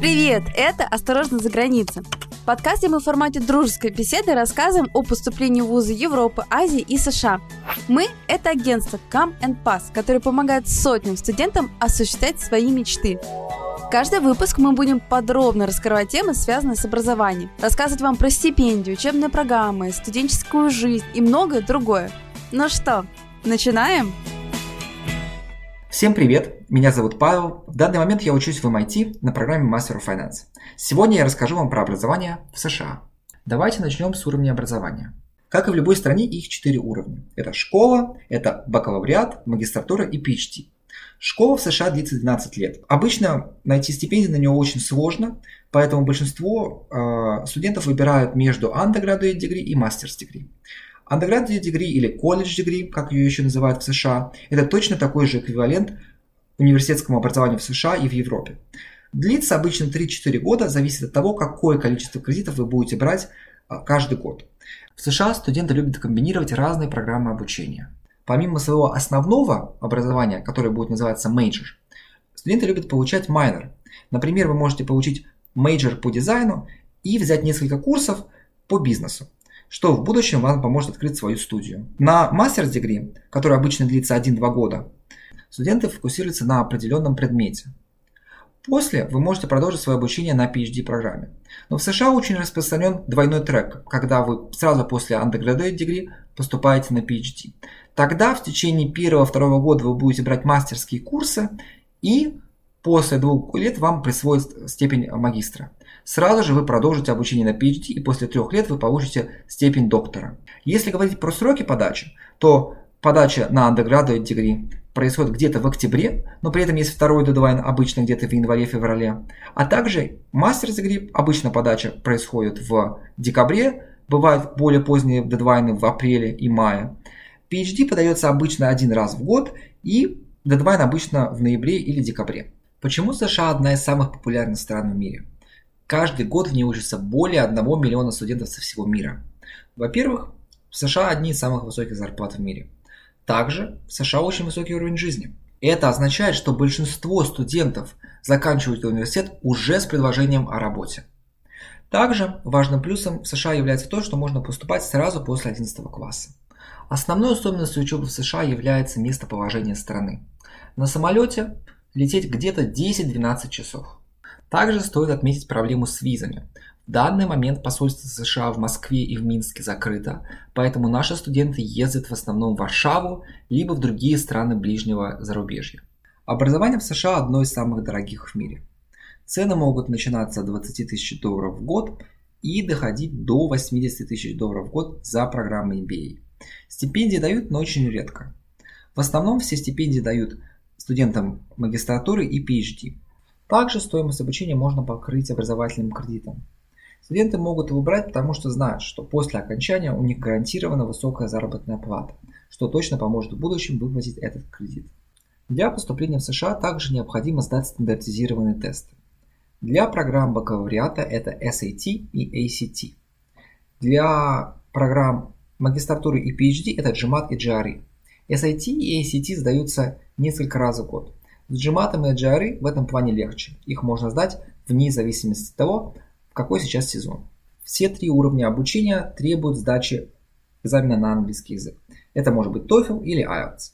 Привет! Это «Осторожно за границей». В подкасте мы в формате дружеской беседы рассказываем о поступлении в вузы Европы, Азии и США. Мы – это агентство Come and Pass, которое помогает сотням студентам осуществлять свои мечты. Каждый выпуск мы будем подробно раскрывать темы, связанные с образованием, рассказывать вам про стипендию, учебные программы, студенческую жизнь и многое другое. Ну что, начинаем? Всем привет, меня зовут Павел. В данный момент я учусь в MIT на программе Master of Finance. Сегодня я расскажу вам про образование в США. Давайте начнем с уровня образования. Как и в любой стране, их четыре уровня. Это школа, это бакалавриат, магистратура и PhD. Школа в США длится 12 лет. Обычно найти стипендию на нее очень сложно, поэтому большинство э, студентов выбирают между undergraduate degree и master's degree. Undergraduate degree или college degree, как ее еще называют в США, это точно такой же эквивалент университетскому образованию в США и в Европе. Длится обычно 3-4 года, зависит от того, какое количество кредитов вы будете брать а, каждый год. В США студенты любят комбинировать разные программы обучения. Помимо своего основного образования, которое будет называться major, студенты любят получать minor. Например, вы можете получить major по дизайну и взять несколько курсов по бизнесу что в будущем вам поможет открыть свою студию. На Degree, который обычно длится 1-2 года, студенты фокусируются на определенном предмете. После вы можете продолжить свое обучение на PhD-программе. Но в США очень распространен двойной трек, когда вы сразу после undergraduate degree поступаете на PhD. Тогда в течение первого-второго года вы будете брать мастерские курсы и после двух лет вам присвоят степень магистра. Сразу же вы продолжите обучение на PhD и после трех лет вы получите степень доктора. Если говорить про сроки подачи, то подача на undergraduate degree происходит где-то в октябре, но при этом есть второй дедлайн обычно где-то в январе-феврале. А также master's degree, обычно подача происходит в декабре, бывают более поздние дедлайны в апреле и мае. PhD подается обычно один раз в год и дедлайн обычно в ноябре или декабре. Почему США одна из самых популярных стран в мире? Каждый год в ней учатся более 1 миллиона студентов со всего мира. Во-первых, в США одни из самых высоких зарплат в мире. Также в США очень высокий уровень жизни. Это означает, что большинство студентов заканчивают университет уже с предложением о работе. Также важным плюсом в США является то, что можно поступать сразу после 11 класса. Основной особенностью учебы в США является местоположение страны. На самолете лететь где-то 10-12 часов. Также стоит отметить проблему с визами. В данный момент посольство США в Москве и в Минске закрыто, поэтому наши студенты ездят в основном в Варшаву, либо в другие страны ближнего зарубежья. Образование в США одно из самых дорогих в мире. Цены могут начинаться от 20 тысяч долларов в год и доходить до 80 тысяч долларов в год за программой MBA. Стипендии дают, но очень редко. В основном все стипендии дают студентам магистратуры и PhD. Также стоимость обучения можно покрыть образовательным кредитом. Студенты могут его брать, потому что знают, что после окончания у них гарантирована высокая заработная плата, что точно поможет в будущем выплатить этот кредит. Для поступления в США также необходимо сдать стандартизированные тесты. Для программ бакалавриата это SAT и ACT. Для программ магистратуры и PhD это GMAT и GRE. SAT и ACT сдаются несколько раз в год. С джиматом и GRE в этом плане легче. Их можно сдать вне зависимости от того, в какой сейчас сезон. Все три уровня обучения требуют сдачи экзамена на английский язык. Это может быть TOEFL или IELTS.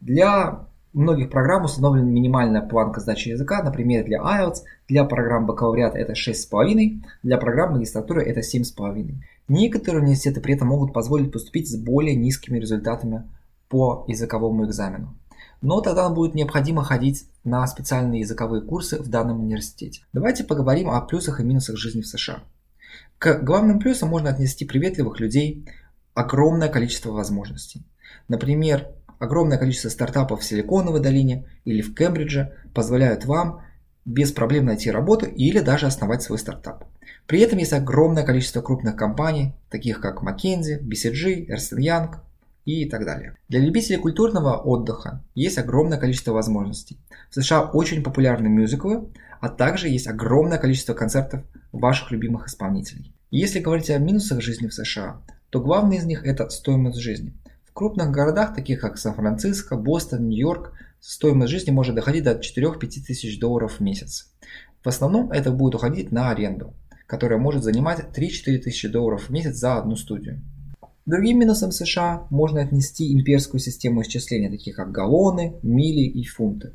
Для многих программ установлена минимальная планка сдачи языка, например, для IELTS, для программ бакалавриата это 6,5, для программ магистратуры это 7,5. Некоторые университеты при этом могут позволить поступить с более низкими результатами по языковому экзамену но тогда будет необходимо ходить на специальные языковые курсы в данном университете. Давайте поговорим о плюсах и минусах жизни в США. К главным плюсам можно отнести приветливых людей, огромное количество возможностей. Например, огромное количество стартапов в Силиконовой долине или в Кембридже позволяют вам без проблем найти работу или даже основать свой стартап. При этом есть огромное количество крупных компаний, таких как McKinsey, BCG, Ernst Young, и так далее. Для любителей культурного отдыха есть огромное количество возможностей. В США очень популярны мюзиклы, а также есть огромное количество концертов ваших любимых исполнителей. если говорить о минусах жизни в США, то главный из них это стоимость жизни. В крупных городах, таких как Сан-Франциско, Бостон, Нью-Йорк, стоимость жизни может доходить до 4-5 тысяч долларов в месяц. В основном это будет уходить на аренду, которая может занимать 3-4 тысячи долларов в месяц за одну студию. Другим минусом США можно отнести имперскую систему исчисления, таких как галлоны, мили и фунты.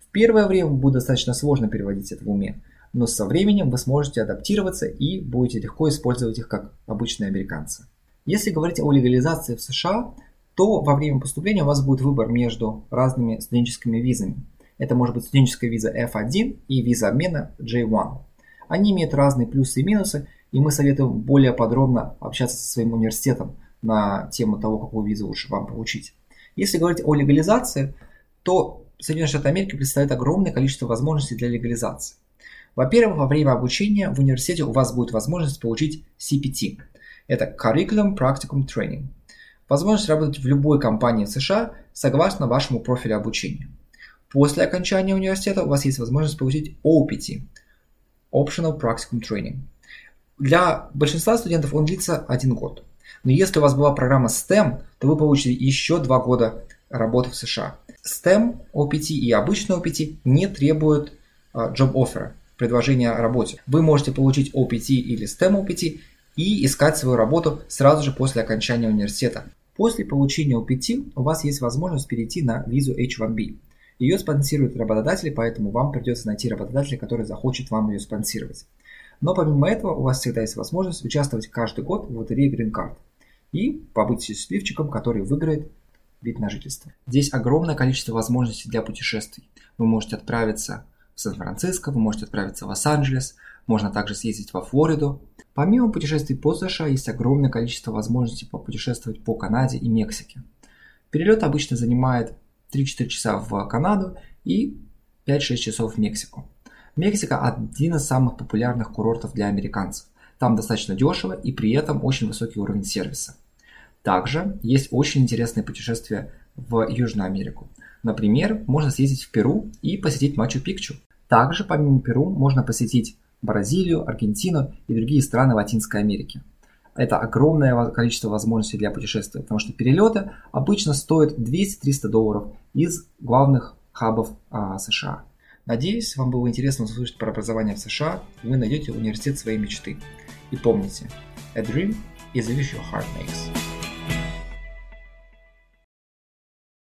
В первое время будет достаточно сложно переводить это в уме, но со временем вы сможете адаптироваться и будете легко использовать их как обычные американцы. Если говорить о легализации в США, то во время поступления у вас будет выбор между разными студенческими визами. Это может быть студенческая виза F1 и виза обмена J1. Они имеют разные плюсы и минусы, и мы советуем более подробно общаться со своим университетом на тему того, какую визу лучше вам получить. Если говорить о легализации, то Соединенные Штаты Америки представляют огромное количество возможностей для легализации. Во-первых, во время обучения в университете у вас будет возможность получить CPT. Это Curriculum Practicum Training. Возможность работать в любой компании США согласно вашему профилю обучения. После окончания университета у вас есть возможность получить OPT – Optional Practicum Training. Для большинства студентов он длится один год. Но если у вас была программа STEM, то вы получите еще два года работы в США. STEM OPT и обычный OPT не требуют uh, job offer, предложения о работе. Вы можете получить OPT или STEM OPT и искать свою работу сразу же после окончания университета. После получения OPT у вас есть возможность перейти на визу H1B. Ее спонсируют работодатели, поэтому вам придется найти работодателя, который захочет вам ее спонсировать. Но помимо этого у вас всегда есть возможность участвовать каждый год в лотерее Green Card и побыть счастливчиком, который выиграет вид на жительство. Здесь огромное количество возможностей для путешествий. Вы можете отправиться в Сан-Франциско, вы можете отправиться в Лос-Анджелес, можно также съездить во Флориду. Помимо путешествий по США, есть огромное количество возможностей попутешествовать по Канаде и Мексике. Перелет обычно занимает 3-4 часа в Канаду и 5-6 часов в Мексику. Мексика один из самых популярных курортов для американцев. Там достаточно дешево и при этом очень высокий уровень сервиса. Также есть очень интересные путешествия в Южную Америку. Например, можно съездить в Перу и посетить Мачу-Пикчу. Также помимо Перу можно посетить Бразилию, Аргентину и другие страны Латинской Америки. Это огромное количество возможностей для путешествия, потому что перелеты обычно стоят 200-300 долларов из главных хабов а, США. Надеюсь, вам было интересно услышать про образование в США, и вы найдете университет своей мечты. И помните, a dream is a wish your heart makes.